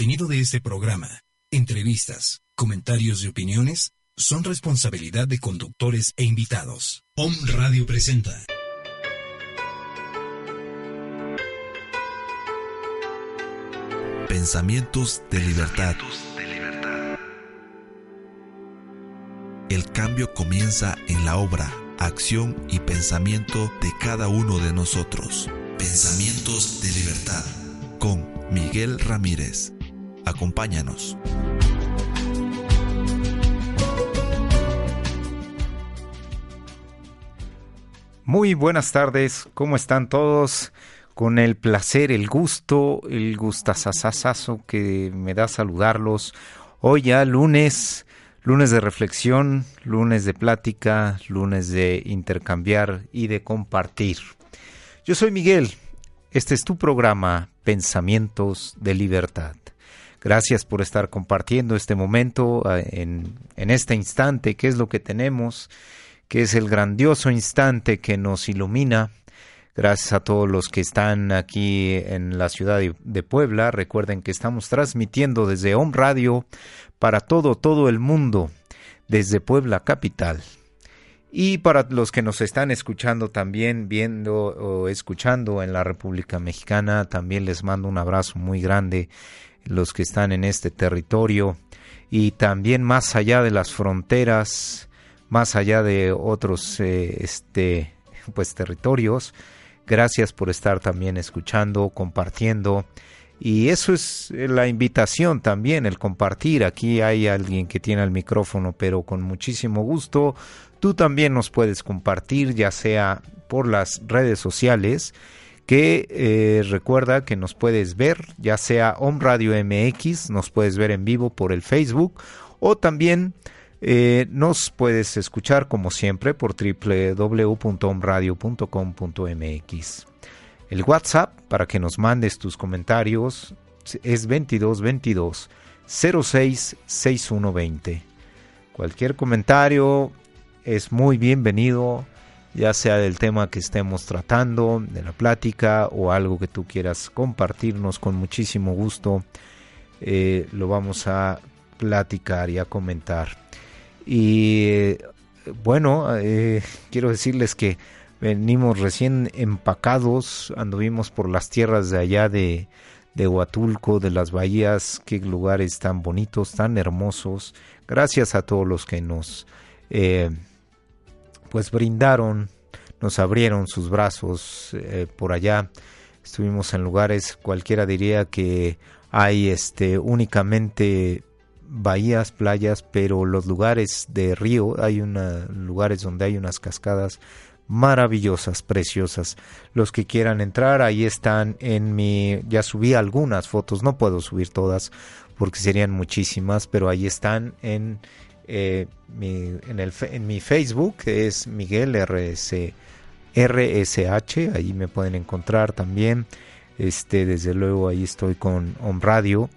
contenido de este programa, entrevistas, comentarios y opiniones son responsabilidad de conductores e invitados. Om Radio presenta. Pensamientos de libertad. El cambio comienza en la obra, acción y pensamiento de cada uno de nosotros. Pensamientos de libertad con Miguel Ramírez. Acompáñanos. Muy buenas tardes, ¿cómo están todos? Con el placer, el gusto, el gustazazazazo que me da saludarlos. Hoy ya lunes, lunes de reflexión, lunes de plática, lunes de intercambiar y de compartir. Yo soy Miguel, este es tu programa Pensamientos de Libertad. Gracias por estar compartiendo este momento eh, en, en este instante, que es lo que tenemos, que es el grandioso instante que nos ilumina. Gracias a todos los que están aquí en la ciudad de Puebla. Recuerden que estamos transmitiendo desde Home Radio para todo, todo el mundo, desde Puebla Capital. Y para los que nos están escuchando también, viendo o escuchando en la República Mexicana, también les mando un abrazo muy grande, los que están en este territorio y también más allá de las fronteras, más allá de otros eh, este, pues, territorios. Gracias por estar también escuchando, compartiendo. Y eso es la invitación también, el compartir. Aquí hay alguien que tiene el micrófono, pero con muchísimo gusto Tú también nos puedes compartir, ya sea por las redes sociales, que eh, recuerda que nos puedes ver, ya sea Home Radio MX, nos puedes ver en vivo por el Facebook, o también eh, nos puedes escuchar como siempre por www.omradio.com.mx. El WhatsApp para que nos mandes tus comentarios es 2222 06 6120. Cualquier comentario, es muy bienvenido, ya sea del tema que estemos tratando, de la plática o algo que tú quieras compartirnos con muchísimo gusto. Eh, lo vamos a platicar y a comentar. Y eh, bueno, eh, quiero decirles que venimos recién empacados, anduvimos por las tierras de allá de, de Huatulco, de las bahías, qué lugares tan bonitos, tan hermosos. Gracias a todos los que nos pues brindaron, nos abrieron sus brazos eh, por allá. Estuvimos en lugares, cualquiera diría que hay este únicamente bahías, playas, pero los lugares de río, hay una, lugares donde hay unas cascadas maravillosas, preciosas. Los que quieran entrar, ahí están en mi, ya subí algunas fotos, no puedo subir todas porque serían muchísimas, pero ahí están en eh, mi, en, mi Facebook, es Miguel RS, RSH, ahí me pueden encontrar también. Este, desde luego ahí estoy con On Radio.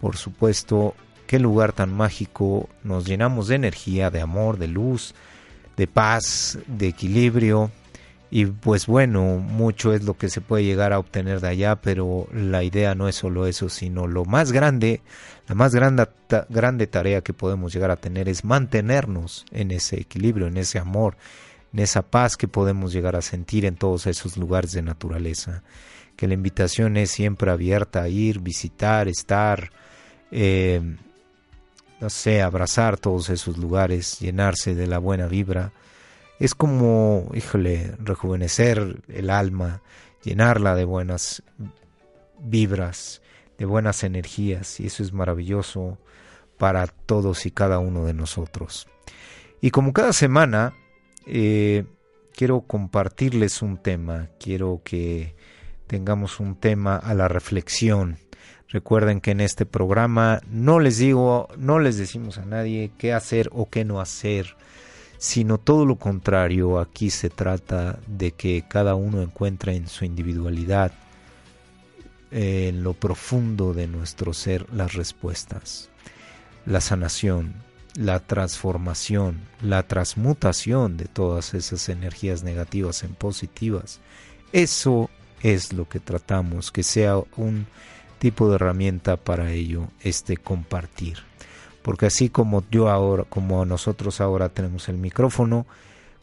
Por supuesto, qué lugar tan mágico. Nos llenamos de energía, de amor, de luz, de paz, de equilibrio. Y pues bueno, mucho es lo que se puede llegar a obtener de allá, pero la idea no es solo eso, sino lo más grande, la más grande, tarea que podemos llegar a tener es mantenernos en ese equilibrio, en ese amor, en esa paz que podemos llegar a sentir en todos esos lugares de naturaleza. Que la invitación es siempre abierta a ir, visitar, estar, eh, no sé, abrazar todos esos lugares, llenarse de la buena vibra es como, híjole, rejuvenecer el alma, llenarla de buenas vibras, de buenas energías, y eso es maravilloso para todos y cada uno de nosotros. Y como cada semana, eh, quiero compartirles un tema, quiero que tengamos un tema a la reflexión. Recuerden que en este programa no les digo, no les decimos a nadie qué hacer o qué no hacer sino todo lo contrario, aquí se trata de que cada uno encuentre en su individualidad, en lo profundo de nuestro ser, las respuestas, la sanación, la transformación, la transmutación de todas esas energías negativas en positivas. Eso es lo que tratamos, que sea un tipo de herramienta para ello, este compartir. Porque así como yo ahora, como nosotros ahora tenemos el micrófono,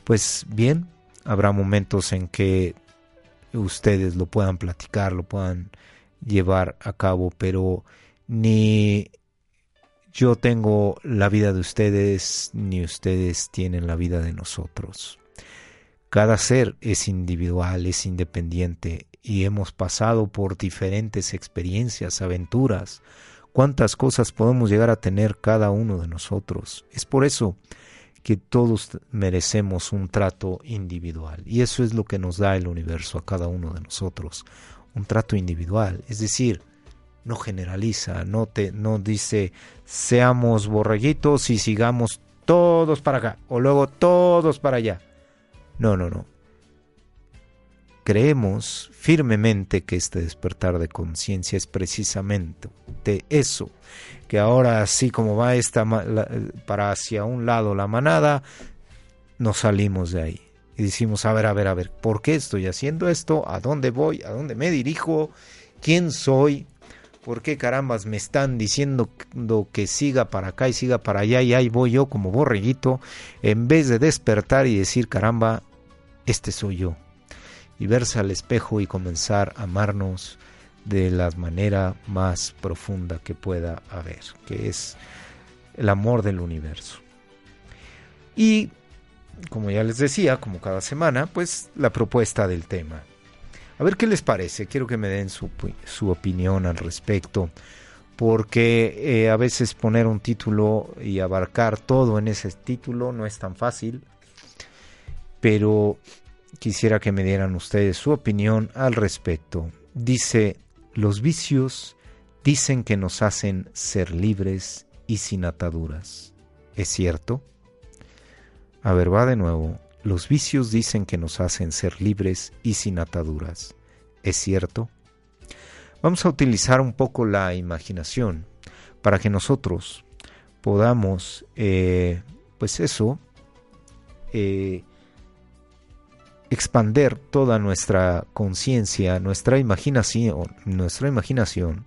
pues bien, habrá momentos en que ustedes lo puedan platicar, lo puedan llevar a cabo, pero ni yo tengo la vida de ustedes, ni ustedes tienen la vida de nosotros. Cada ser es individual, es independiente y hemos pasado por diferentes experiencias, aventuras. Cuántas cosas podemos llegar a tener cada uno de nosotros. Es por eso que todos merecemos un trato individual. Y eso es lo que nos da el universo a cada uno de nosotros. Un trato individual. Es decir, no generaliza, no, te, no dice seamos borreguitos y sigamos todos para acá o luego todos para allá. No, no, no. Creemos firmemente que este despertar de conciencia es precisamente de eso, que ahora así como va esta para hacia un lado la manada, nos salimos de ahí y decimos, a ver, a ver, a ver, ¿por qué estoy haciendo esto? ¿A dónde voy? ¿A dónde me dirijo? ¿Quién soy? ¿Por qué carambas me están diciendo que siga para acá y siga para allá y ahí voy yo como borreguito? En vez de despertar y decir, caramba, este soy yo. Y verse al espejo y comenzar a amarnos de la manera más profunda que pueda haber, que es el amor del universo. Y, como ya les decía, como cada semana, pues la propuesta del tema. A ver qué les parece, quiero que me den su, opinión al respecto, porque eh, a veces poner un título y abarcar todo en ese título no es tan fácil, pero quisiera que me dieran ustedes su opinión al respecto. Dice, los vicios dicen que nos hacen ser libres y sin ataduras. ¿Es cierto? A ver, va de nuevo. Los vicios dicen que nos hacen ser libres y sin ataduras. ¿Es cierto? Vamos a utilizar un poco la imaginación para que nosotros podamos, eh, pues eso, eh, expander toda nuestra conciencia, nuestra imaginación, nuestra imaginación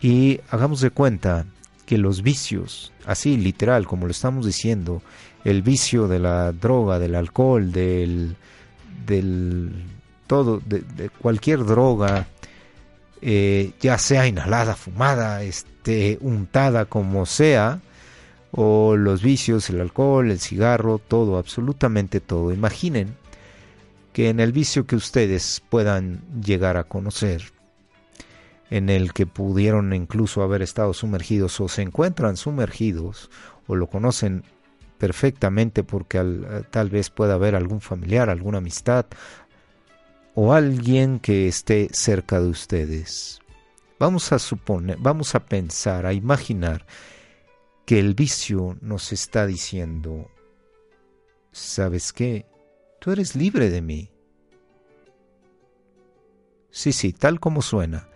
y hagamos de cuenta que los vicios, así literal como lo estamos diciendo, el vicio de la droga, del alcohol, del, del todo, de, cualquier droga, eh, ya sea inhalada, fumada, este, untada, como sea, o los vicios, el alcohol, el cigarro, todo, absolutamente todo. Imaginen que en el vicio que ustedes puedan llegar a conocer, en el que pudieron incluso haber estado sumergidos o se encuentran sumergidos o lo conocen perfectamente porque eh, tal vez pueda haber algún familiar, alguna amistad o alguien que esté cerca de ustedes. Vamos a suponer, vamos a pensar, a imaginar que el vicio nos está diciendo, ¿sabes qué? Tú eres libre de mí. Sí, sí, tal como suena.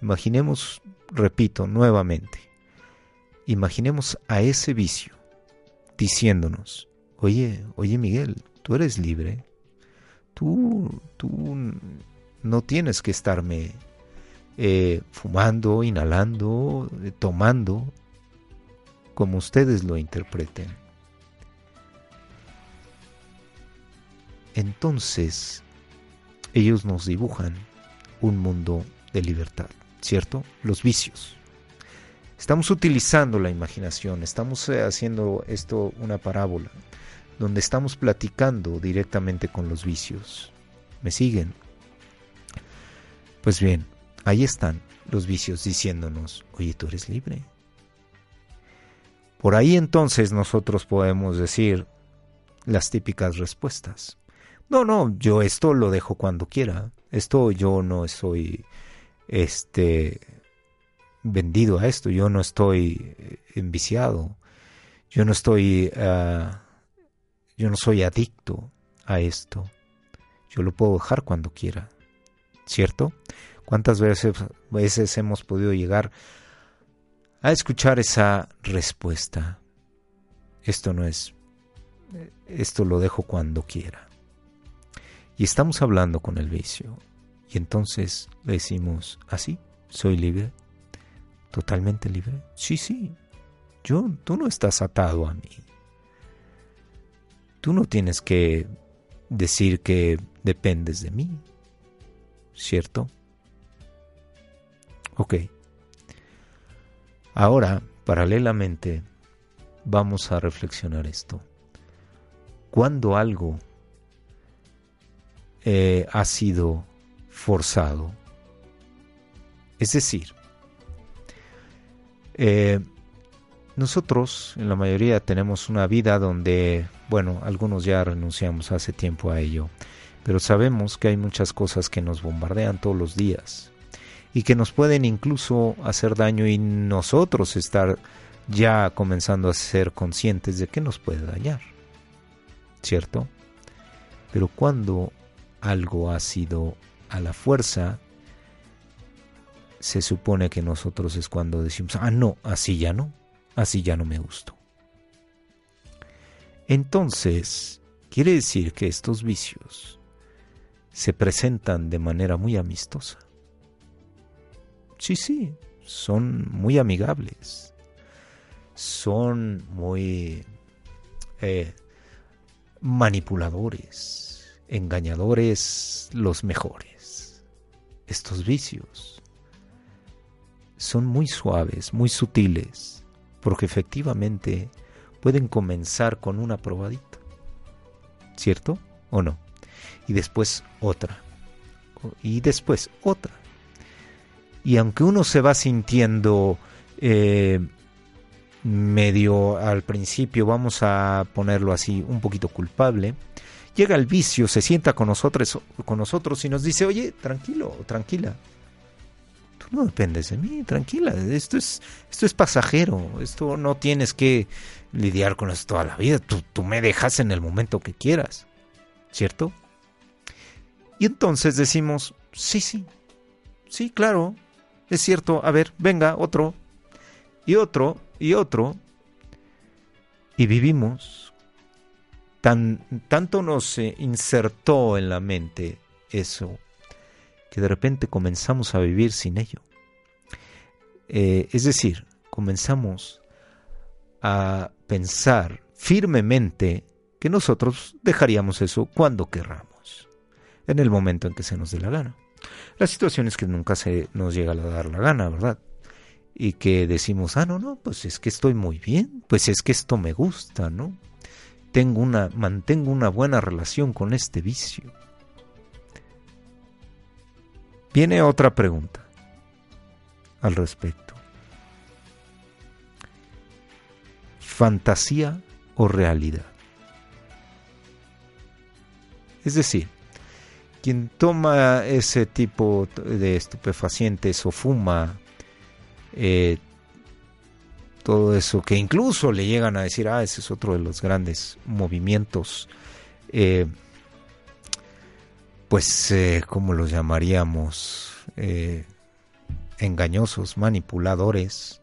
Imaginemos, repito nuevamente, imaginemos a ese vicio diciéndonos, oye, oye Miguel, tú eres libre, tú, tú no tienes que estarme eh, fumando, inhalando, eh, tomando, como ustedes lo interpreten. Entonces, ellos nos dibujan un mundo de libertad, ¿cierto? Los vicios. Estamos utilizando la imaginación, estamos eh, haciendo esto una parábola, donde estamos platicando directamente con los vicios. ¿Me siguen? Pues bien, ahí están los vicios diciéndonos, oye, tú eres libre. Por ahí entonces nosotros podemos decir las típicas respuestas. No, no, yo esto lo dejo cuando quiera. Esto yo no soy este vendido a esto, yo no estoy eh, enviciado, yo no estoy, ah, yo no soy adicto a esto, yo lo puedo dejar cuando quiera, ¿cierto? ¿Cuántas veces, veces hemos podido llegar a escuchar esa respuesta? Esto no es, esto lo dejo cuando quiera. Y estamos hablando con el vicio. Y entonces le decimos, así, soy libre, Totalmente libre. Sí, sí. Yo, tú no estás atado a mí. Tú no tienes que decir que dependes de mí. ¿Cierto? Ok. Ahora, paralelamente, vamos a reflexionar esto. Cuando algo eh, ha sido forzado, es decir, eh, nosotros en la mayoría tenemos una vida donde, bueno, algunos ya renunciamos hace tiempo a ello, pero sabemos que hay muchas cosas que nos bombardean todos los días y que nos pueden incluso hacer daño y nosotros estar ya comenzando a ser conscientes de que nos puede dañar. ¿Cierto? Pero cuando algo ha sido a la fuerza, se supone que nosotros es cuando decimos, ah, no, así ya no, así ya no me gustó. Entonces, quiere decir que estos vicios se presentan de manera muy amistosa. Sí, sí, son muy amigables, son muy eh, manipuladores, engañadores los mejores. Estos vicios son muy suaves, muy sutiles, porque efectivamente pueden comenzar con una probadita, ¿cierto o no? Y después otra, y después otra. Y aunque uno se va sintiendo eh, medio al principio, vamos a ponerlo así, un poquito culpable, llega el vicio, se sienta con nosotros, con nosotros y nos dice, oye, tranquilo, tranquila, no dependes de mí, tranquila, esto es, esto es pasajero, esto no tienes que lidiar con esto toda la vida, tú, tú me dejas en el momento que quieras, ¿cierto? Y entonces decimos, sí, sí, sí, claro, es cierto, a ver, venga, otro, y otro, y otro, y vivimos. Tan, tanto nos insertó en la mente eso que de repente comenzamos a vivir sin ello. Eh, es decir, comenzamos a pensar firmemente que nosotros dejaríamos eso cuando querramos, en el momento en que se nos dé la gana. La situación es que nunca se nos llega a dar la gana, ¿verdad? Y que decimos, ah, no, no, pues es que estoy muy bien, pues es que esto me gusta, ¿no? Tengo una, mantengo una buena relación con este vicio. Viene otra pregunta al respecto. ¿Fantasía o realidad? Es decir, quien toma ese tipo de estupefacientes o fuma eh, todo eso, que incluso le llegan a decir, ah, ese es otro de los grandes movimientos eh, pues, eh, ¿cómo los llamaríamos? Eh, engañosos, manipuladores,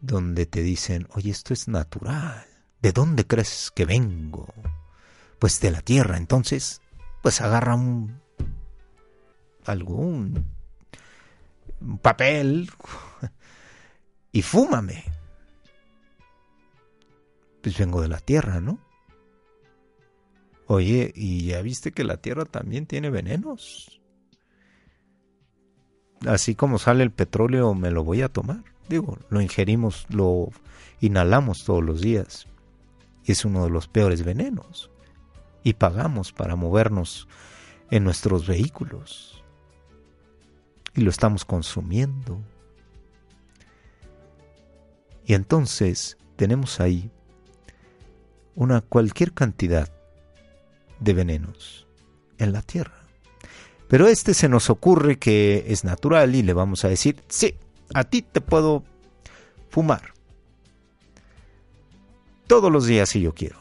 donde te dicen, oye, esto es natural, ¿de dónde crees que vengo? Pues de la tierra, entonces, pues agarra un, algún papel y fúmame. Pues vengo de la tierra, ¿no? Oye, ¿y ya viste que la tierra también tiene venenos? Así como sale el petróleo, me lo voy a tomar. Digo, lo ingerimos, lo inhalamos todos los días. Es uno de los peores venenos. Y pagamos para movernos en nuestros vehículos. Y lo estamos consumiendo. Y entonces tenemos ahí una cualquier cantidad de venenos en la tierra. Pero este se nos ocurre que es natural y le vamos a decir, sí, a ti te puedo fumar. Todos los días si yo quiero.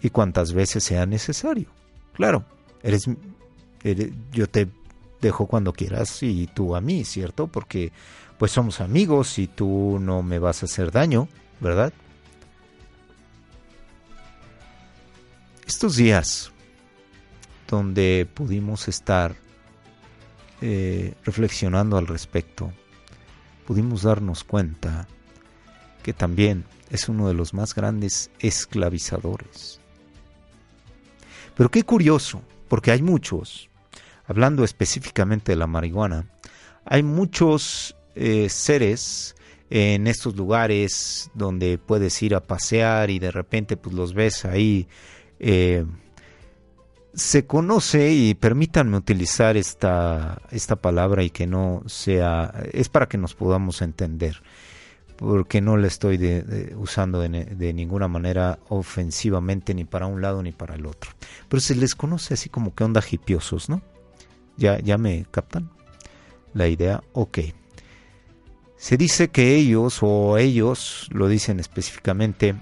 Y cuantas veces sea necesario. Claro, eres, yo te dejo cuando quieras y tú a mí, ¿cierto? Porque pues somos amigos y tú no me vas a hacer daño, ¿verdad? Estos días donde pudimos estar eh, reflexionando al respecto, pudimos darnos cuenta que también es uno de los más grandes esclavizadores. Pero qué curioso, porque hay muchos, hablando específicamente de la marihuana, hay muchos eh, seres en estos lugares donde puedes ir a pasear y de repente pues los ves ahí. Eh, se conoce, y permítanme utilizar esta, esta palabra y que no sea, es para que nos podamos entender, porque no la estoy usando de, ninguna manera ofensivamente ni para un lado ni para el otro. Pero se les conoce así como que onda hipiosos, ¿no? ¿Ya, ya me captan? La idea, ok. Se dice que ellos, o ellos lo dicen específicamente,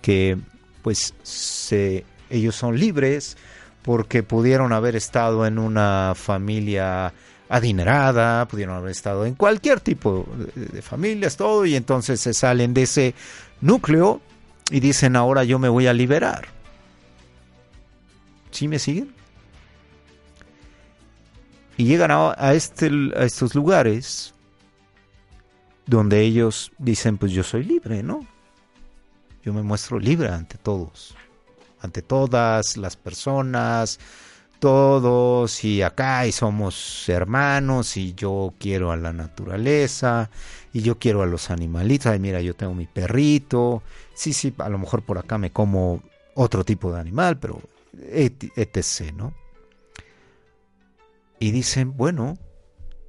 que pues se, ellos son libres, porque pudieron haber estado en una familia adinerada, pudieron haber estado en cualquier tipo de, familias, todo, y entonces se salen de ese núcleo y dicen ahora yo me voy a liberar. ¿Sí me siguen? Y llegan a, este, a estos lugares donde ellos dicen, pues yo soy libre, ¿no? Yo me muestro libre ante todos ante todas las personas, todos y acá y somos hermanos y yo quiero a la naturaleza y yo quiero a los animalitos, ay mira yo tengo mi perrito, sí, sí, a lo mejor por acá me como otro tipo de animal, pero etc, ¿no? Y dicen, bueno,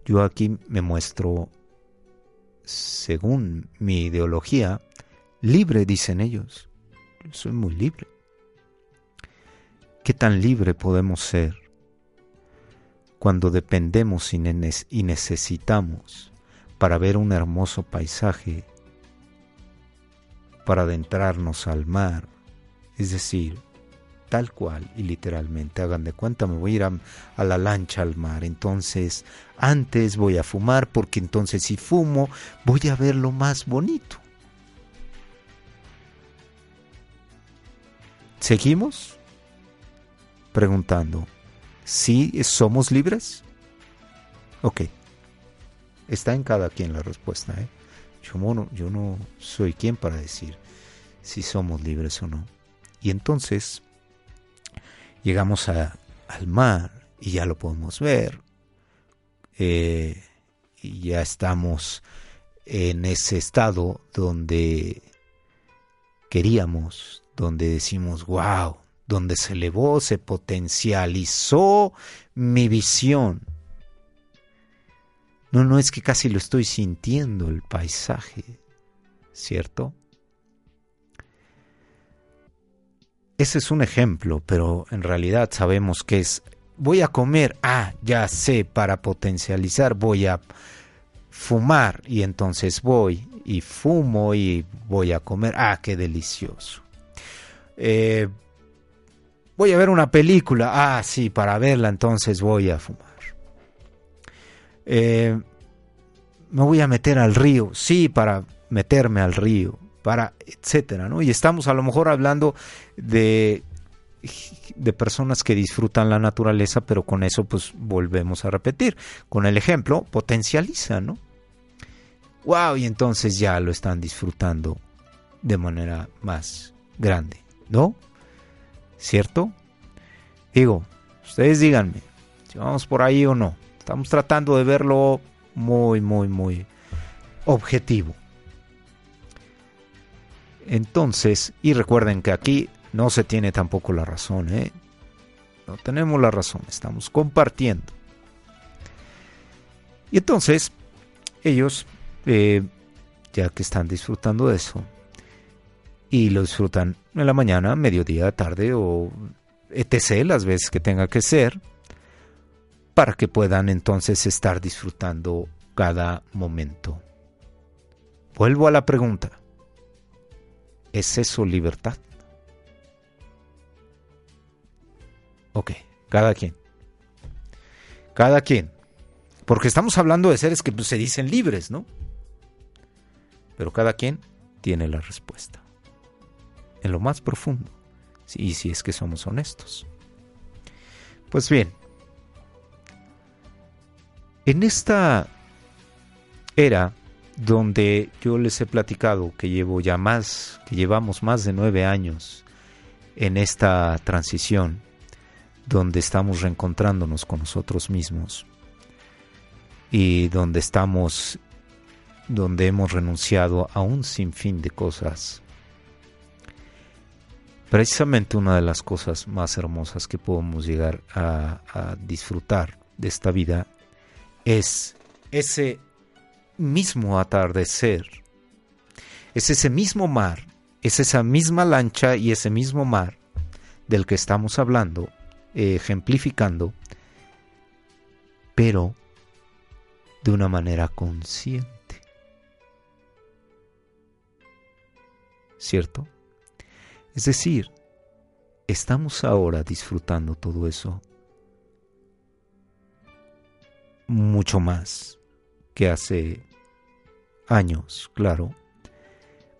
yo aquí me muestro, según mi ideología, libre, dicen ellos. Soy muy libre. ¿Qué tan libre podemos ser cuando dependemos y necesitamos para ver un hermoso paisaje, para adentrarnos al mar? Es decir, tal cual y literalmente, hagan de cuenta, me voy a ir a, la lancha al mar, entonces antes voy a fumar porque entonces si fumo voy a ver lo más bonito. ¿Seguimos? preguntando, ¿si somos libres? Ok, está en cada quien la respuesta. ¿eh? Yo, yo no soy quien para decir si somos libres o no. Y entonces llegamos al mar y ya lo podemos ver. Eh, y ya estamos en ese estado donde queríamos, donde decimos, wow, donde se elevó, se potencializó mi visión. No, no es que casi lo estoy sintiendo el paisaje, ¿cierto? Ese es un ejemplo, pero en realidad sabemos que es, voy a comer, ah, ya sé, para potencializar voy a fumar y entonces voy y fumo y voy a comer, ah, qué delicioso. Eh, Voy a ver una película. Ah, sí, para verla entonces voy a fumar. Eh, me voy a meter al río. Sí, para meterme al río. Para, etcétera, ¿no? Y estamos a lo mejor hablando de de personas que disfrutan la naturaleza, pero con eso pues volvemos a repetir. Con el ejemplo, potencializa, ¿no? Wow, y entonces ya lo están disfrutando de manera más grande, ¿no? ¿cierto? Digo, ustedes díganme si vamos por ahí o no. Estamos tratando de verlo muy, muy, muy objetivo. Entonces, y recuerden que aquí no se tiene tampoco la razón, ¿eh? No tenemos la razón, estamos compartiendo. Y entonces, ellos, eh, ya que están disfrutando de eso, y lo disfrutan en la mañana, mediodía, tarde o etc. las veces que tenga que ser, para que puedan entonces estar disfrutando cada momento. Vuelvo a la pregunta. ¿Es eso libertad? Ok, cada quien. Cada quien. Porque estamos hablando de seres que pues, se dicen libres, ¿no? Pero cada quien tiene la respuesta en lo más profundo, y si es que somos honestos. Pues bien, en esta era donde yo les he platicado que llevo ya más, que llevamos más de nueve años en esta transición, donde estamos reencontrándonos con nosotros mismos y donde estamos, donde hemos renunciado a un sinfín de cosas. Precisamente una de las cosas más hermosas que podemos llegar a, a disfrutar de esta vida es ese mismo atardecer, es ese mismo mar, es esa misma lancha y ese mismo mar del que estamos hablando, ejemplificando, pero de una manera consciente. ¿Cierto? Es decir, estamos ahora disfrutando todo eso mucho más que hace años, claro,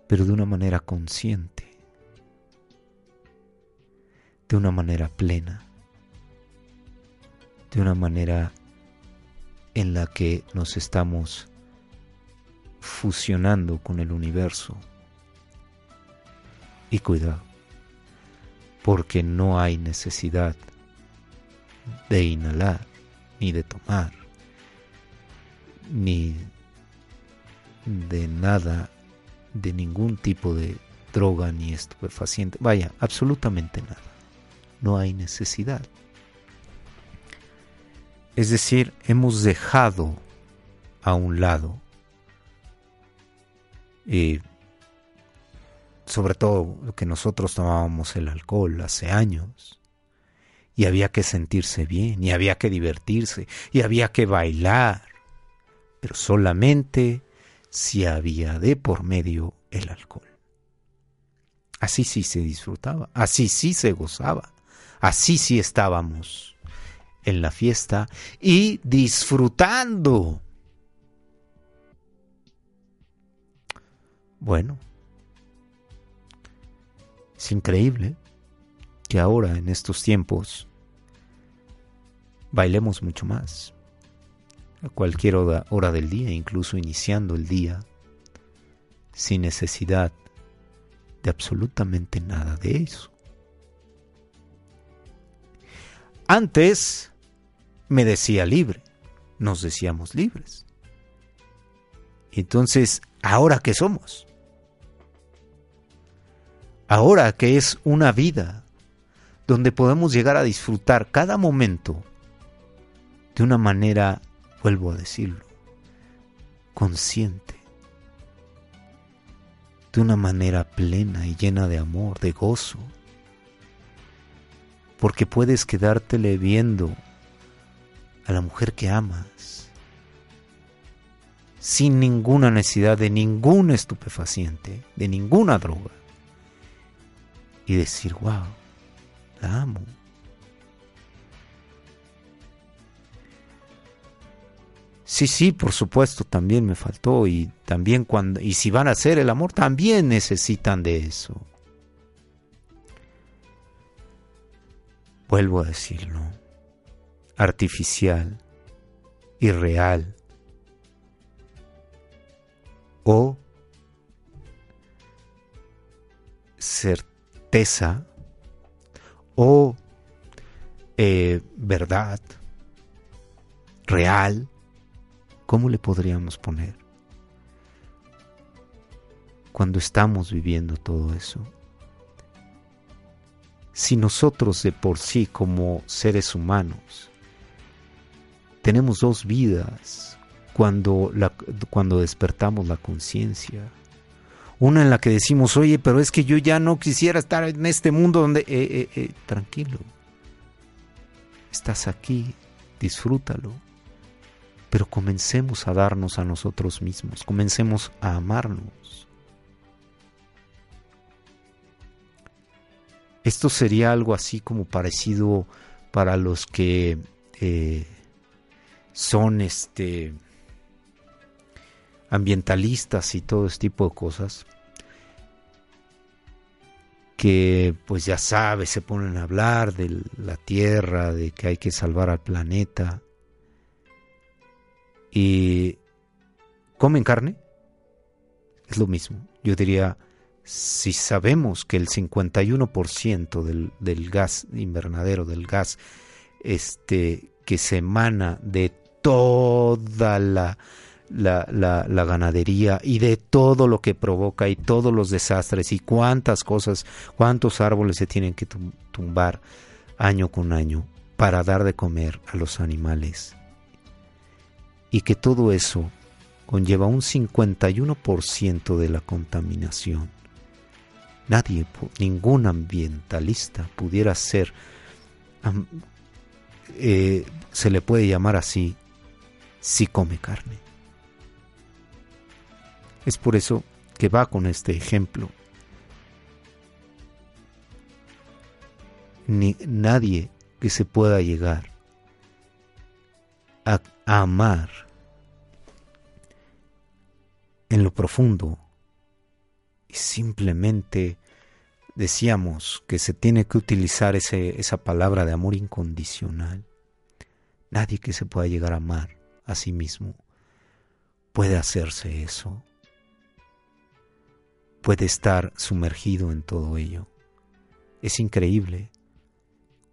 pero de una manera consciente, de una manera plena, de una manera en la que nos estamos fusionando con el universo. Y cuidado, porque no hay necesidad de inhalar ni de tomar ni de nada, de ningún tipo de droga ni estupefaciente. Vaya, absolutamente nada. No hay necesidad. Es decir, hemos dejado a un lado, y sobre todo lo que nosotros tomábamos el alcohol hace años, y había que sentirse bien, y había que divertirse, y había que bailar, pero solamente si había de por medio el alcohol. Así sí se disfrutaba, así sí se gozaba, así sí estábamos en la fiesta y disfrutando. Bueno, es increíble que ahora en estos tiempos bailemos mucho más a cualquier hora, hora del día, incluso iniciando el día, sin necesidad de absolutamente nada de eso. Antes me decía libre, nos decíamos libres. Entonces, ¿ahora qué somos? Ahora que es una vida donde podemos llegar a disfrutar cada momento de una manera vuelvo a decirlo, consciente, de una manera plena y llena de amor, de gozo, porque puedes quedártele viendo a la mujer que amas, sin ninguna necesidad de ningún estupefaciente, de ninguna droga, y decir, wow, la amo Sí, sí, por supuesto, también me faltó y también cuando y si van a hacer el amor también necesitan de eso. Vuelvo a decirlo. Artificial, irreal o certeza o eh, verdad real ¿Cómo le podríamos poner? Cuando estamos viviendo todo eso. Si nosotros de por sí como seres humanos tenemos dos vidas cuando, cuando despertamos la conciencia, una en la que decimos, oye, pero es que yo ya no quisiera estar en este mundo donde... Eh, eh, eh, tranquilo, estás aquí, disfrútalo pero comencemos a darnos a nosotros mismos, comencemos a amarnos. Esto sería algo así como parecido para los que eh, son este ambientalistas y todo este tipo de cosas que pues ya sabes, se ponen a hablar de la tierra, de que hay que salvar al planeta, y comen carne, es lo mismo. Yo diría, si sabemos que el 51% del, del gas invernadero, del gas este, que se emana de toda la, la, la, ganadería y de todo lo que provoca y todos los desastres y cuántas cosas, cuántos árboles se tienen que tumbar año con año para dar de comer a los animales. Y que todo eso conlleva un 51% de la contaminación. Nadie, ningún ambientalista pudiera ser, eh, se le puede llamar así, si come carne. Es por eso que va con este ejemplo. Ni, nadie que se pueda llegar a, amar en lo profundo y simplemente decíamos que se tiene que utilizar ese, esa palabra de amor incondicional. Nadie que se pueda llegar a amar a sí mismo puede hacerse eso puede estar sumergido en todo ello. Es increíble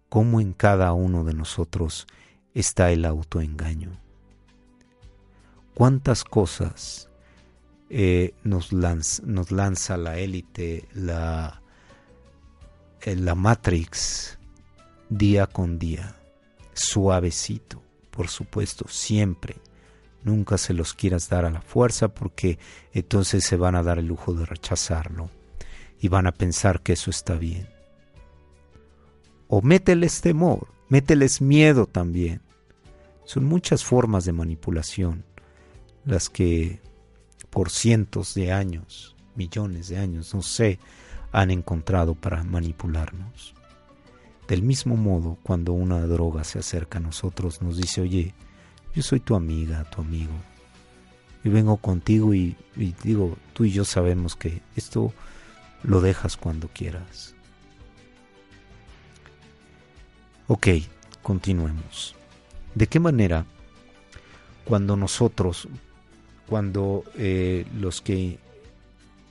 cómo en cada uno de nosotros está el autoengaño. Cuántas cosas eh, nos, lanza la élite, la, eh, la Matrix, día con día, suavecito, por supuesto, siempre Nunca se los quieras dar a la fuerza porque entonces se van a dar el lujo de rechazarlo y van a pensar que eso está bien. O mételes temor, mételes miedo también. Son muchas formas de manipulación las que por cientos de años, millones de años, no sé, han encontrado para manipularnos. Del mismo modo, cuando una droga se acerca a nosotros, nos dice, oye, yo soy tu amiga, tu amigo. Y vengo contigo y, digo, tú y yo sabemos que esto lo dejas cuando quieras. Ok, continuemos. ¿De qué manera cuando nosotros, cuando eh, los que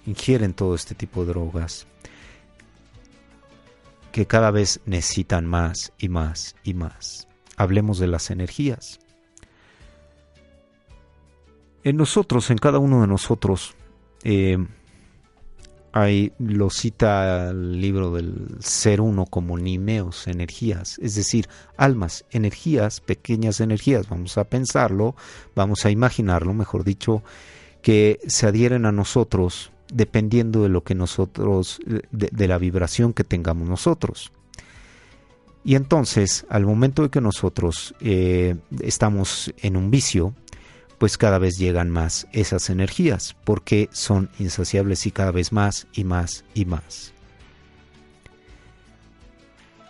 ingieren todo este tipo de drogas, que cada vez necesitan más y más y más, hablemos de las energías. En nosotros, en cada uno de nosotros, eh, hay, lo cita el libro del ser uno como nimeos, energías, es decir, almas, energías, pequeñas energías, vamos a pensarlo, vamos a imaginarlo, mejor dicho, que se adhieren a nosotros dependiendo de lo que nosotros, de, la vibración que tengamos nosotros. Y entonces, al momento de que nosotros eh, estamos en un vicio, pues cada vez llegan más esas energías, porque son insaciables y cada vez más y más y más.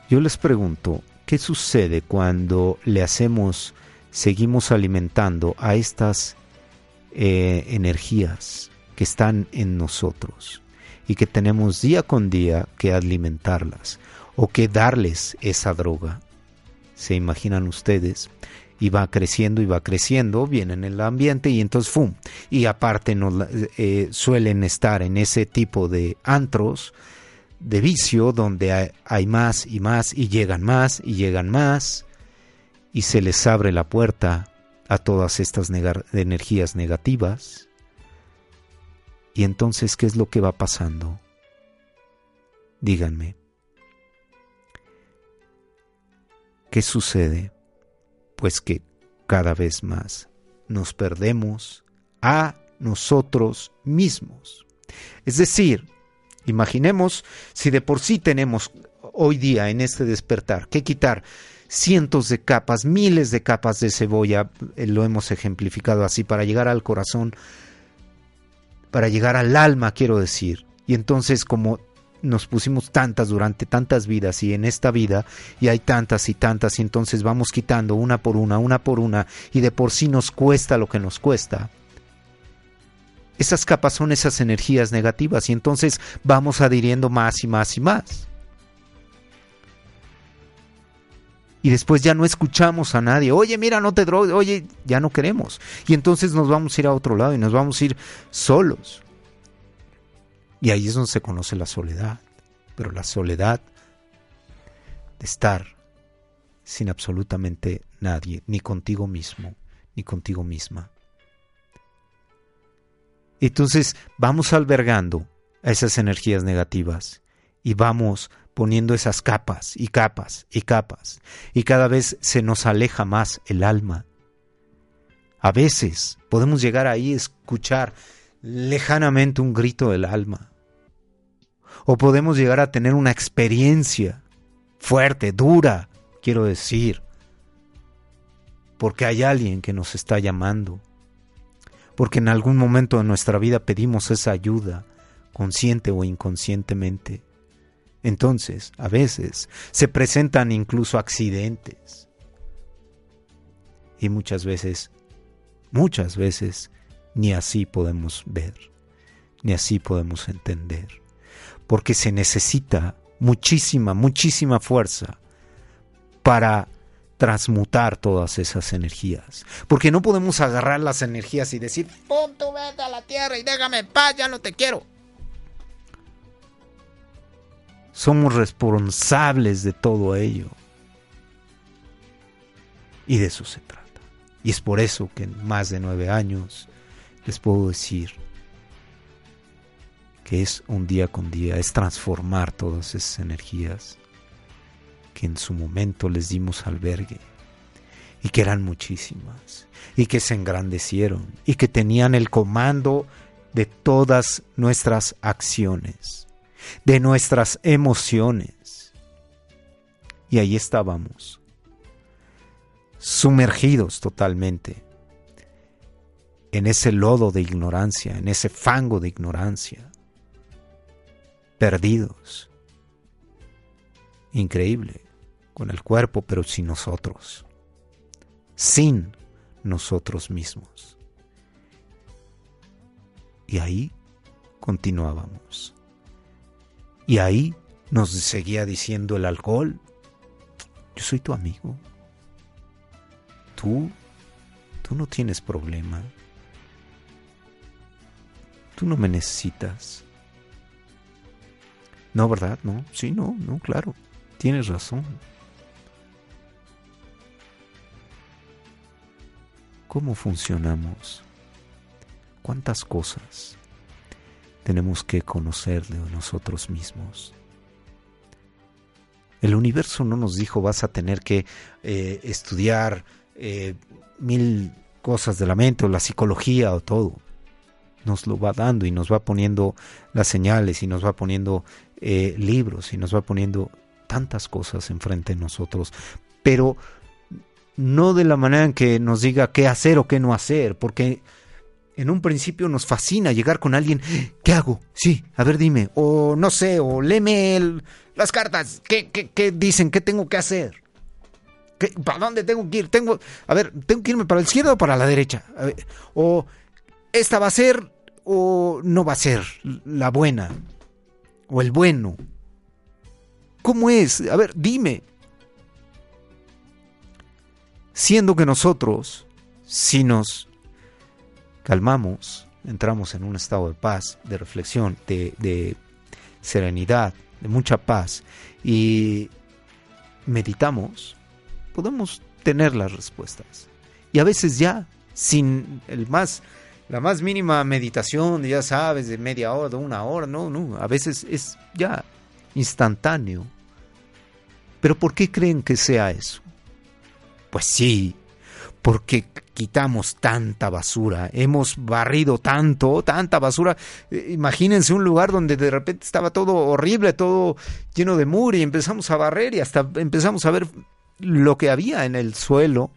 Yo les pregunto, ¿qué sucede cuando le hacemos, seguimos alimentando a estas eh, energías que están en nosotros y que tenemos día con día que alimentarlas o que darles esa droga? ¿Se imaginan ustedes? Y va creciendo y va creciendo, viene en el ambiente y entonces ¡fum! Y aparte eh, suelen estar en ese tipo de antros de vicio donde hay, más y más y llegan más y llegan más y se les abre la puerta a todas estas energías negativas. Y entonces, ¿qué es lo que va pasando? Díganme. ¿Qué sucede? Pues que cada vez más nos perdemos a nosotros mismos. Es decir, imaginemos si de por sí tenemos hoy día en este despertar que quitar cientos de capas, miles de capas de cebolla, eh, lo hemos ejemplificado así, para llegar al corazón, para llegar al alma, quiero decir. Y entonces como nos pusimos tantas durante tantas vidas y en esta vida y hay tantas y tantas y entonces vamos quitando una por una, una por una y de por sí nos cuesta lo que nos cuesta. Esas capas son esas energías negativas y entonces vamos adhiriendo más y más y más. Y después ya no escuchamos a nadie. Oye, mira, no te drogues. Oye, ya no queremos. Y entonces nos vamos a ir a otro lado y nos vamos a ir solos. Y ahí es donde se conoce la soledad. Pero la soledad de estar sin absolutamente nadie, ni contigo mismo, ni contigo misma. Entonces vamos albergando a esas energías negativas y vamos poniendo esas capas y capas y capas y cada vez se nos aleja más el alma. A veces podemos llegar ahí a escuchar lejanamente un grito del alma. O podemos llegar a tener una experiencia fuerte, dura, quiero decir, porque hay alguien que nos está llamando, porque en algún momento de nuestra vida pedimos esa ayuda, consciente o inconscientemente. Entonces, a veces se presentan incluso accidentes. Y muchas veces, muchas veces, ni así podemos ver, ni así podemos entender. Porque se necesita muchísima, muchísima fuerza para transmutar todas esas energías. Porque no podemos agarrar las energías y decir, punto, vete a la tierra y déjame en paz, ya no te quiero. Somos responsables de todo ello. Y de eso se trata. Y es por eso que en más de nueve años les puedo decir que es un día con día, es transformar todas esas energías que en su momento les dimos albergue y que eran muchísimas y que se engrandecieron y que tenían el comando de todas nuestras acciones de nuestras emociones. Y ahí estábamos, sumergidos totalmente en ese lodo de ignorancia, en ese fango de ignorancia, perdidos. Increíble, con el cuerpo, pero sin nosotros, sin nosotros mismos. Y ahí continuábamos. Y ahí nos seguía diciendo el alcohol, yo soy tu amigo. Tú, tú no tienes problema. Tú no me necesitas. No, ¿verdad? No, sí, no, no, claro. Tienes razón. ¿Cómo funcionamos? ¿Cuántas cosas? tenemos que conocer de nosotros mismos. El universo no nos dijo vas a tener que eh, estudiar eh, mil cosas de la mente o la psicología o todo. Nos lo va dando y nos va poniendo las señales y nos va poniendo eh, libros y nos va poniendo tantas cosas enfrente de nosotros. Pero no de la manera en que nos diga qué hacer o qué no hacer, porque en un principio nos fascina llegar con alguien, ¿qué hago? Sí, a ver dime, o no sé, o léeme las cartas, ¿Qué, ¿Qué, dicen? ¿Qué tengo que hacer? ¿Para dónde tengo que ir? Tengo, a ver, ¿tengo que irme para la izquierda o para la derecha? o esta va a ser o no va a ser la buena o el bueno. ¿Cómo es? A ver, dime. Siendo que nosotros, si nos calmamos, entramos en un estado de paz, de reflexión, de, serenidad, de mucha paz y meditamos, podemos tener las respuestas. Y a veces ya, sin el más, la más mínima meditación, ya sabes, de media hora, de una hora, no, no, a veces es ya instantáneo. Pero ¿por qué creen que sea eso? Pues sí, porque quitamos tanta basura, hemos barrido tanto, tanta basura. Eh, imagínense un lugar donde de repente estaba todo horrible, todo lleno de muro y empezamos a barrer y hasta empezamos a ver lo que había en el suelo.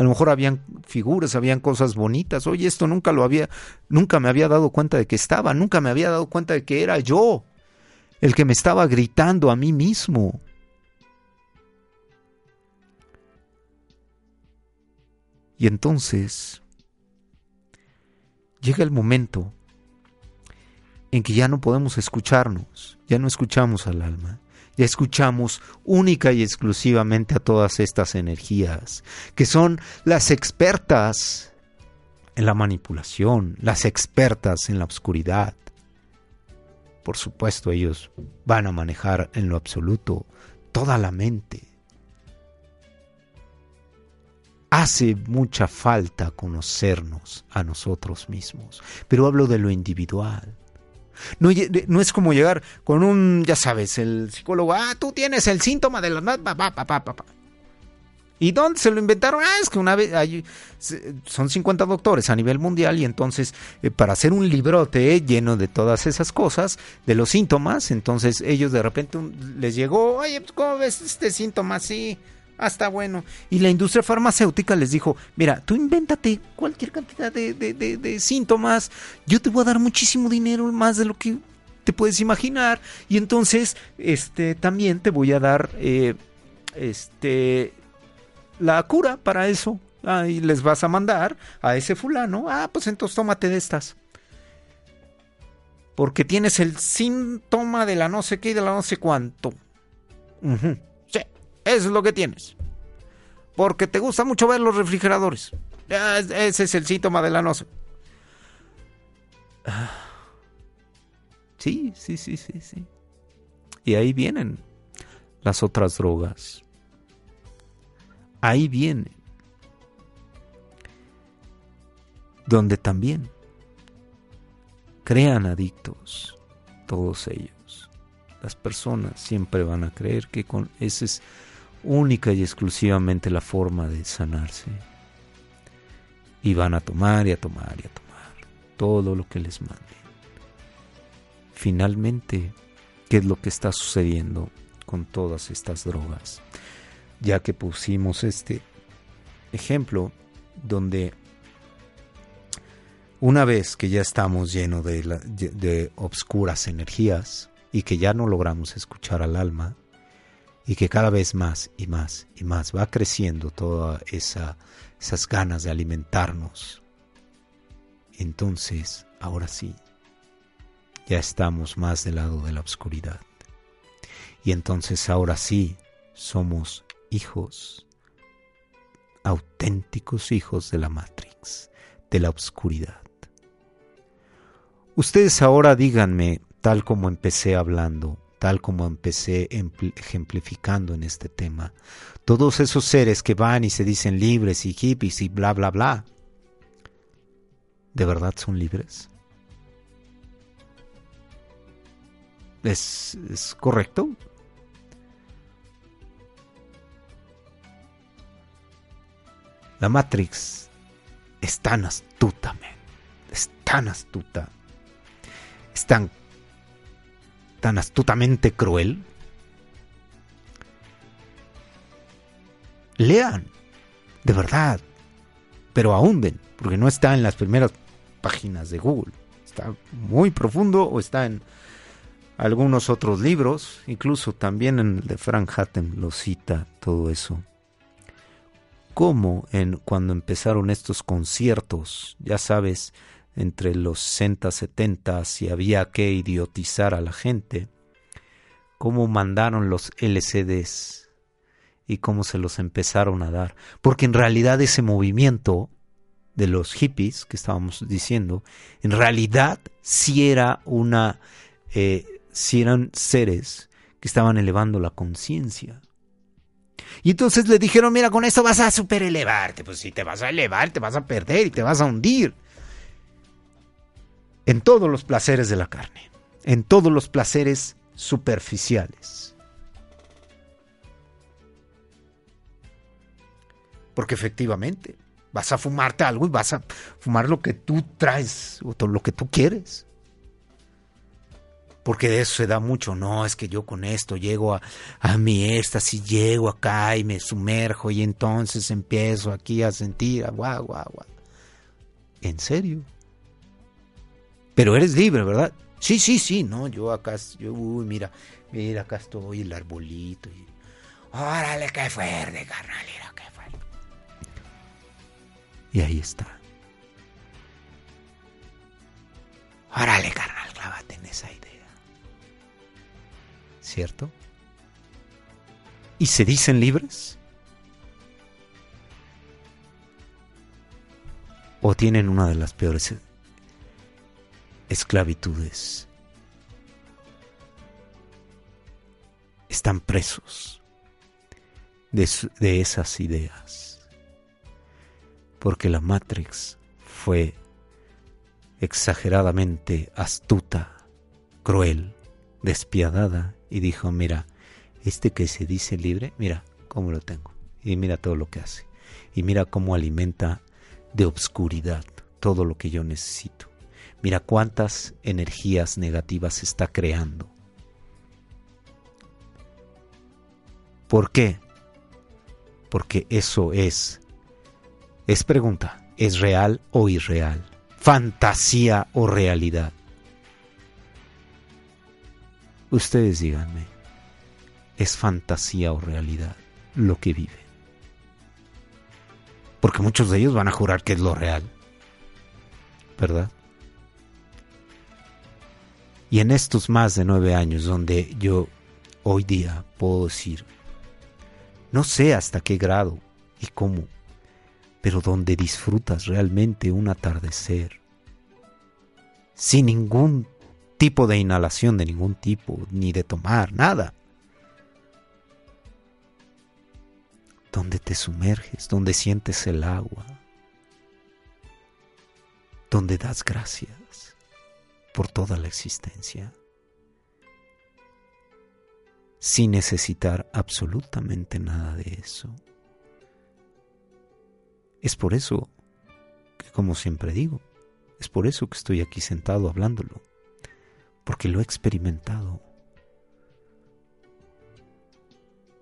A lo mejor habían figuras, habían cosas bonitas. Oye, esto nunca lo había, nunca me había dado cuenta de que estaba, nunca me había dado cuenta de que era yo el que me estaba gritando a mí mismo. Y entonces llega el momento en que ya no podemos escucharnos, ya no escuchamos al alma, escuchamos única y exclusivamente a todas estas energías, que son las expertas en la manipulación, las expertas en la oscuridad. por supuesto, ellos van a manejar en lo absoluto toda la mente. Hace mucha falta conocernos a nosotros mismos, pero hablo de lo individual. No, es como llegar con un, ya sabes, el psicólogo, ah, tú tienes el síntoma de la... Pa, pa, pa, ¿Y dónde se lo inventaron? Ah, es que una vez hay, son 50 doctores a nivel mundial y entonces eh, para hacer un librote lleno de todas esas cosas, de los síntomas, entonces ellos de repente les llegó, oye, pues, ¿cómo ves este síntoma? Sí, ah, bueno. Y la industria farmacéutica les dijo, mira, tú invéntate cualquier cantidad de, de, síntomas, yo te voy a dar muchísimo dinero, más de lo que te puedes imaginar, y entonces este, también te voy a dar... Eh, este la cura para eso. Ahí les vas a mandar a ese fulano. Ah, pues entonces tómate de estas. Porque tienes el síntoma de la no sé qué y de la no sé cuánto. Eso es lo que tienes. Porque te gusta mucho ver los refrigeradores. Ese es el síntoma de la no sé. Sí, sí, sí, sí, sí. Y ahí vienen las otras drogas ahí viene, donde también crean adictos, todos ellos. Las personas siempre van a creer que con esa es única y exclusivamente la forma de sanarse. Y van a tomar y a tomar y a tomar todo lo que les manden. Finalmente, ¿qué es lo que está sucediendo con todas estas drogas? ya que pusimos este ejemplo donde una vez que ya estamos llenos de, de obscuras energías y que ya no logramos escuchar al alma y que cada vez más y más y más va creciendo todas esa, esas ganas de alimentarnos, entonces ahora sí, ya estamos más del lado de la oscuridad. Y entonces ahora sí somos hijos, auténticos hijos de la Matrix, de la oscuridad. Ustedes ahora díganme, tal como empecé hablando, tal como empecé ejemplificando en este tema, todos esos seres que van y se dicen libres y hippies y bla, bla, bla, ¿de verdad son libres? ¿Es, es correcto? La Matrix es tan astuta, es tan astuta, es tan, tan astutamente cruel. Lean, de verdad, pero ahunden, porque no está en las primeras páginas de Google. Está muy profundo o está en algunos otros libros, incluso también en el de Frank Hatem lo cita todo eso cómo en, cuando empezaron estos conciertos, ya sabes, entre los 60, 70, si había que idiotizar a la gente, cómo mandaron los LCDs y cómo se los empezaron a dar. Porque en realidad ese movimiento de los hippies que estábamos diciendo, en realidad sí era una, eh, sí eran seres que estaban elevando la conciencia. Y entonces le dijeron, mira, con esto vas a super elevarte. Pues si te vas a elevar, te vas a perder y te vas a hundir. En todos los placeres de la carne. En todos los placeres superficiales. Porque efectivamente, vas a fumarte algo y vas a fumar lo que tú traes o lo que tú quieres porque de eso se da mucho, no, es que yo con esto llego a, a mi éxtasis, llego acá y me sumerjo y entonces empiezo aquí a sentir, guau, guau, guau. ¿En serio? Pero eres libre, ¿verdad? Sí, sí, sí, no, yo acá, yo, uy, mira, mira, acá estoy, el arbolito. Y, órale, qué fuerte, carnal, mira, qué fuerte. Y ahí está. Órale, carnal, clávate en esa idea. ¿cierto? ¿Y se dicen libres? ¿O tienen una de las peores esclavitudes están presos de, esas ideas. Porque la Matrix fue exageradamente astuta, cruel, despiadada y dijo, mira, este que se dice libre, mira cómo lo tengo y mira todo lo que hace y mira cómo alimenta de obscuridad todo lo que yo necesito. Mira cuántas energías negativas está creando. ¿Por qué? Porque eso es. Es pregunta, ¿es real o irreal? ¿Fantasía o realidad? Ustedes díganme, ¿es fantasía o realidad lo que viven? Porque muchos de ellos van a jurar que es lo real. ¿Verdad? Y en estos más de nueve años donde yo hoy día puedo decir, no sé hasta qué grado y cómo, pero donde disfrutas realmente un atardecer, sin ningún tipo de inhalación de ningún tipo, ni de tomar, nada. Donde te sumerges, donde sientes el agua, donde das gracias por toda la existencia, sin necesitar absolutamente nada de eso. Es por eso que, como siempre digo, es por eso que estoy aquí sentado hablándolo porque lo he experimentado,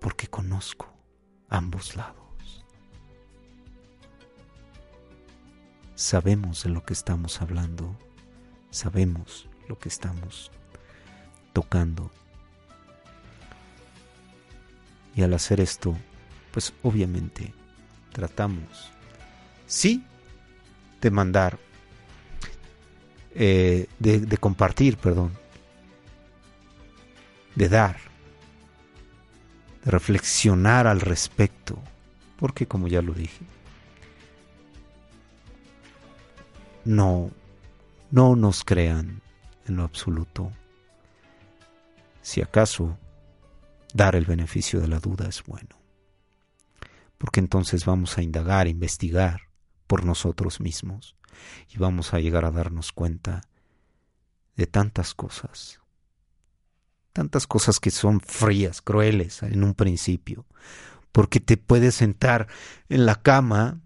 porque conozco ambos lados. Sabemos de lo que estamos hablando, sabemos lo que estamos tocando. Y al hacer esto, pues obviamente tratamos, sí, de mandar eh, de, compartir, perdón, de dar, de reflexionar al respecto, porque como ya lo dije, no, no nos crean en lo absoluto. Si acaso dar el beneficio de la duda es bueno, porque entonces vamos a indagar, investigar por nosotros mismos y vamos a llegar a darnos cuenta de tantas cosas, tantas cosas que son frías, crueles en un principio, porque te puedes sentar en la cama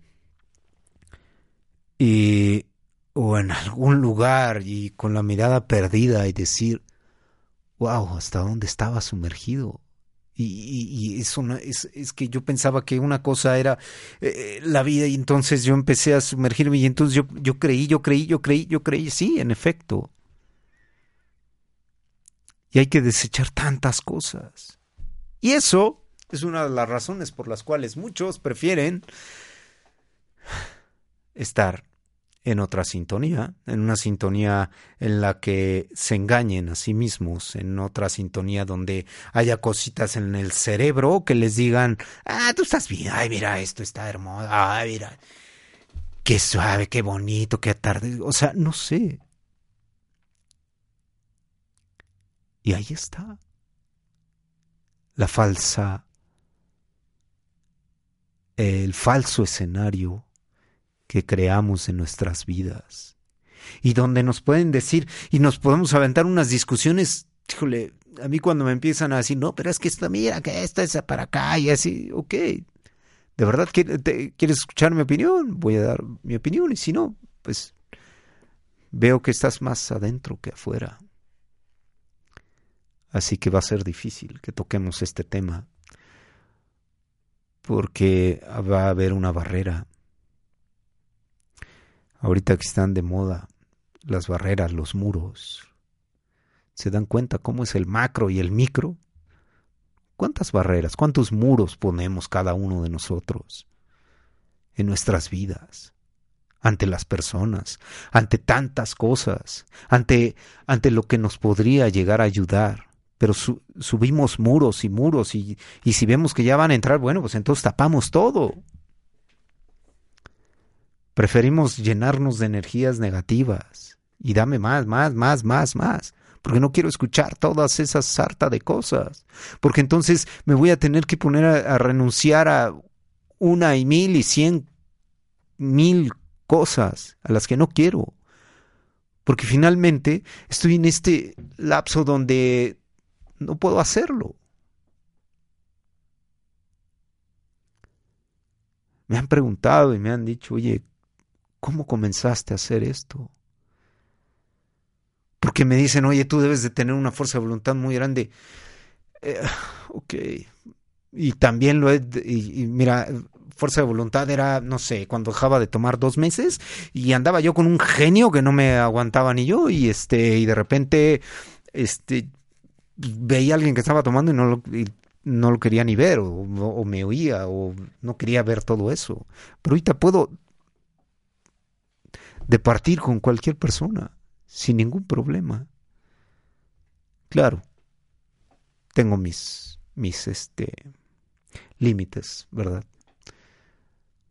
y o en algún lugar y con la mirada perdida y decir, wow, ¿hasta dónde estaba sumergido? Y, eso es, es, que yo pensaba que una cosa era eh, la vida y entonces yo empecé a sumergirme y entonces yo, yo creí, yo creí, yo creí, yo creí, sí, en efecto. Y hay que desechar tantas cosas. Y eso es una de las razones por las cuales muchos prefieren estar en otra sintonía, en una sintonía en la que se engañen a sí mismos, en otra sintonía donde haya cositas en el cerebro que les digan, ah, tú estás bien, ay, mira, esto está hermoso, ay, mira, qué suave, qué bonito, qué tarde, o sea, no sé. Y ahí está la falsa, el falso escenario que creamos en nuestras vidas. Y donde nos pueden decir y nos podemos aventar unas discusiones, híjole, a mí cuando me empiezan a decir, no, pero es que esta, mira, que esta es para acá y así, ok, ¿de verdad quieres escuchar mi opinión? Voy a dar mi opinión y si no, pues veo que estás más adentro que afuera. Así que va a ser difícil que toquemos este tema porque va a haber una barrera Ahorita que están de moda las barreras, los muros, ¿se dan cuenta cómo es el macro y el micro? ¿Cuántas barreras, cuántos muros ponemos cada uno de nosotros en nuestras vidas? ante las personas, ante tantas cosas, ante, ante lo que nos podría llegar a ayudar. Pero subimos muros y muros y, y si vemos que ya van a entrar, bueno, pues entonces tapamos todo. Preferimos llenarnos de energías negativas y dame más, más, más, más, más, porque no quiero escuchar todas esas sarta de cosas, porque entonces me voy a tener que poner a, renunciar a una y mil y cien mil cosas a las que no quiero, porque finalmente estoy en este lapso donde no puedo hacerlo. Me han preguntado y me han dicho, oye, ¿cómo comenzaste a hacer esto? Porque me dicen, oye, tú debes de tener una fuerza de voluntad muy grande. Eh, ok. Y también lo he, y, mira, fuerza de voluntad era, no sé, cuando dejaba de tomar dos meses y andaba yo con un genio que no me aguantaba ni yo y este, y de repente, este, veía a alguien que estaba tomando y no lo, no lo quería ni ver o, o, me oía o no quería ver todo eso. Pero ahorita puedo departir con cualquier persona sin ningún problema. Claro, tengo mis, mis, este, límites, ¿verdad?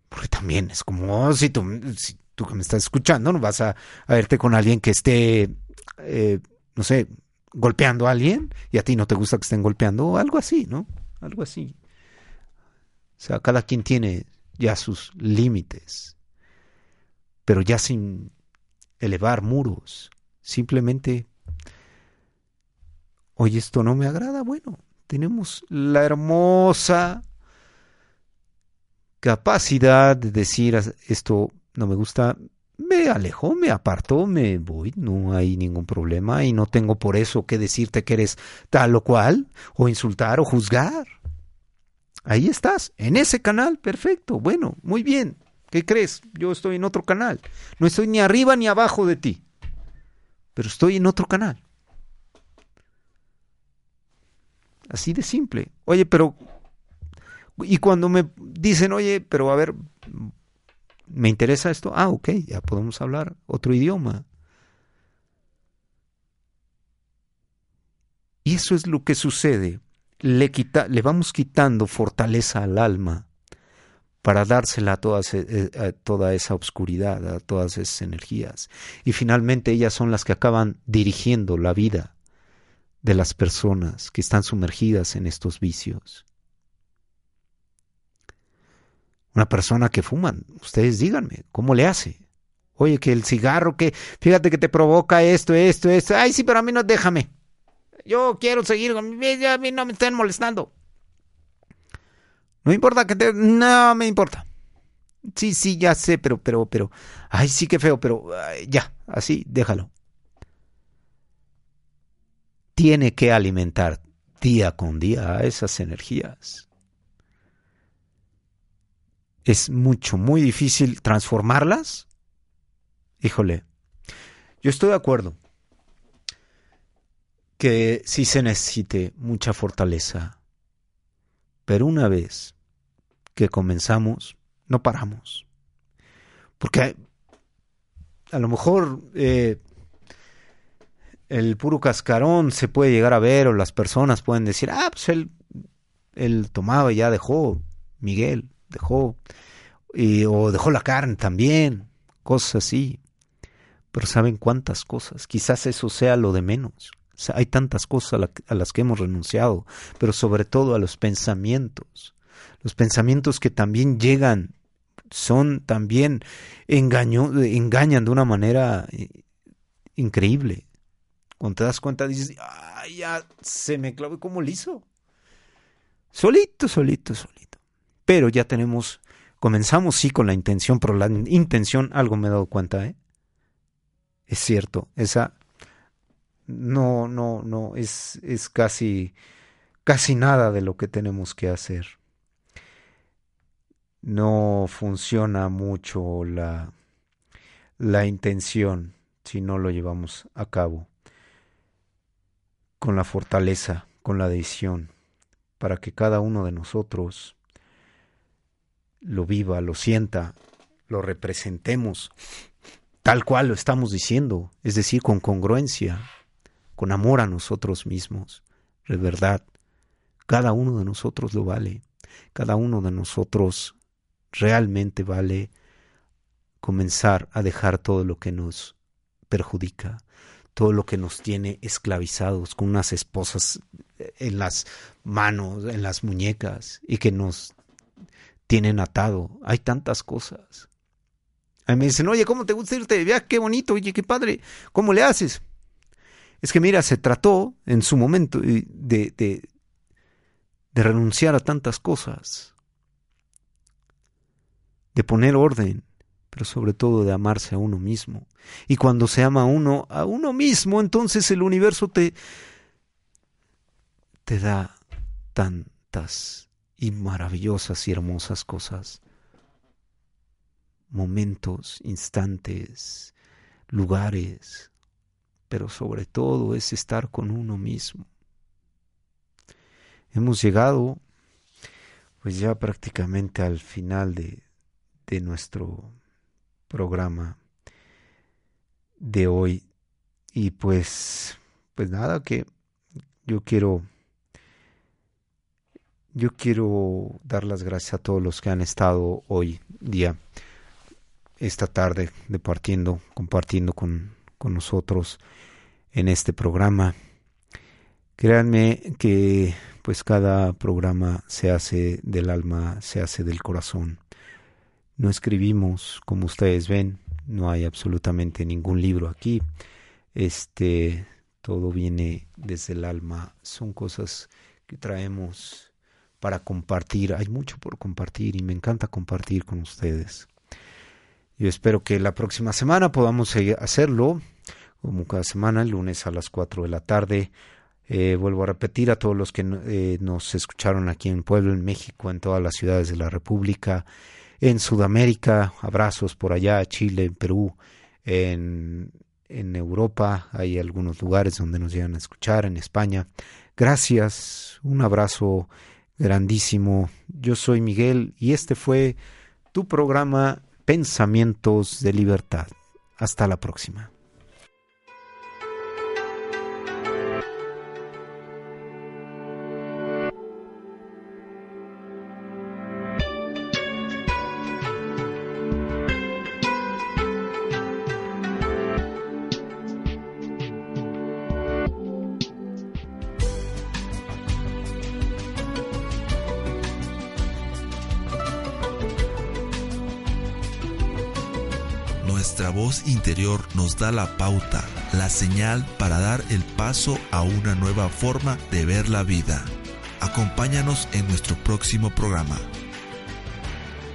Porque también es como, oh, si, tú, si tú que me estás escuchando, no vas a, a verte con alguien que esté, eh, no sé, golpeando a alguien y a ti no te gusta que estén golpeando o algo así, ¿no? Algo así. O sea, cada quien tiene ya sus límites, pero ya sin elevar muros, simplemente, oye, esto no me agrada, bueno, tenemos la hermosa capacidad de decir esto no me gusta, me alejo, me aparto, me voy, no hay ningún problema y no tengo por eso que decirte que eres tal o cual, o insultar o juzgar. Ahí estás, en ese canal, perfecto, bueno, muy bien. ¿Qué crees? Yo estoy en otro canal. No estoy ni arriba ni abajo de ti, pero estoy en otro canal. Así de simple. Oye, pero... Y cuando me dicen, oye, pero a ver, ¿me interesa esto? Ah, ok, ya podemos hablar otro idioma. Y eso es lo que sucede. Le, le vamos quitando fortaleza al alma para dársela a, todas, eh, a toda esa oscuridad, a todas esas energías. Y finalmente ellas son las que acaban dirigiendo la vida de las personas que están sumergidas en estos vicios. Una persona que fuma, ustedes díganme, ¿cómo le hace? Oye, que el cigarro, que fíjate que te provoca esto, esto, esto. Ay, sí, pero a mí no déjame. Yo quiero seguir a mí no me estén molestando. No importa que te... No me importa. Sí, sí, ya sé, pero, pero, pero... Ay, sí, qué feo, pero... ya, así, déjalo. Tiene que alimentar día con día a esas energías es mucho, muy difícil transformarlas, híjole, yo estoy de acuerdo que sí se necesite mucha fortaleza, pero una vez que comenzamos, no paramos. Porque a lo mejor eh, el puro cascarón se puede llegar a ver o las personas pueden decir, ah, pues él, él tomaba y ya dejó, Miguel dejó, y, o dejó la carne también, cosas así. Pero ¿saben cuántas cosas? Quizás eso sea lo de menos. Hay tantas cosas a, las que hemos renunciado, pero sobre todo a los pensamientos. Los pensamientos que también llegan, son también engaño, engañan de una manera eh, increíble. Cuando te das cuenta dices, ay, ya se me clavó como liso. Solito, solito, solito. Pero ya tenemos, comenzamos sí con la intención, pero la intención, algo me he dado cuenta, ¿eh? Es cierto, esa no, no, no, es, es casi, casi nada de lo que tenemos que hacer. No funciona mucho la, la intención si no lo llevamos a cabo con la fortaleza, con la decisión, para que cada uno de nosotros lo viva, lo sienta, lo representemos tal cual lo estamos diciendo, es decir, con congruencia, con amor a nosotros mismos, de verdad. Cada uno de nosotros lo vale, cada uno de nosotros realmente vale comenzar a dejar todo lo que nos perjudica, todo lo que nos tiene esclavizados con unas esposas en las manos, en las muñecas y que nos tienen atado. Hay tantas cosas. A mí me dicen, oye, ¿cómo te gusta irte de viaje? Qué bonito, oye, qué padre. ¿Cómo le haces? Es que mira, se trató en su momento de, de, de renunciar a tantas cosas, de poner orden, pero sobre todo de amarse a uno mismo. Y cuando se ama a uno, a uno mismo, entonces el universo te, te da tantas y maravillosas y hermosas cosas. Momentos, instantes, lugares, pero sobre todo es estar con uno mismo. Hemos llegado pues ya prácticamente al final de, de nuestro programa de hoy. Y pues, pues nada, que yo quiero, yo quiero dar las gracias a todos los que han estado hoy día, esta tarde, departiendo, compartiendo con, con nosotros en este programa. Créanme que pues cada programa se hace del alma, se hace del corazón. No escribimos, como ustedes ven, no hay absolutamente ningún libro aquí. Este, todo viene desde el alma, son cosas que traemos para compartir. Hay mucho por compartir y me encanta compartir con ustedes. Yo espero que la próxima semana podamos hacerlo, como cada semana, el lunes a las 4 de la tarde. Eh, vuelvo a repetir a todos los que eh, nos escucharon aquí en Pueblo, en México, en todas las ciudades de la República en Sudamérica, abrazos por allá, Chile, Perú, en, en Europa, hay algunos lugares donde nos llegan a escuchar, en España. Gracias, un abrazo grandísimo. Yo soy Miguel y este fue tu programa Pensamientos de Libertad. Hasta la próxima. Interior nos da la pauta, la señal para dar el paso a una nueva forma de ver la vida. Acompáñanos en nuestro próximo programa.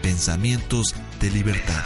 Pensamientos de libertad.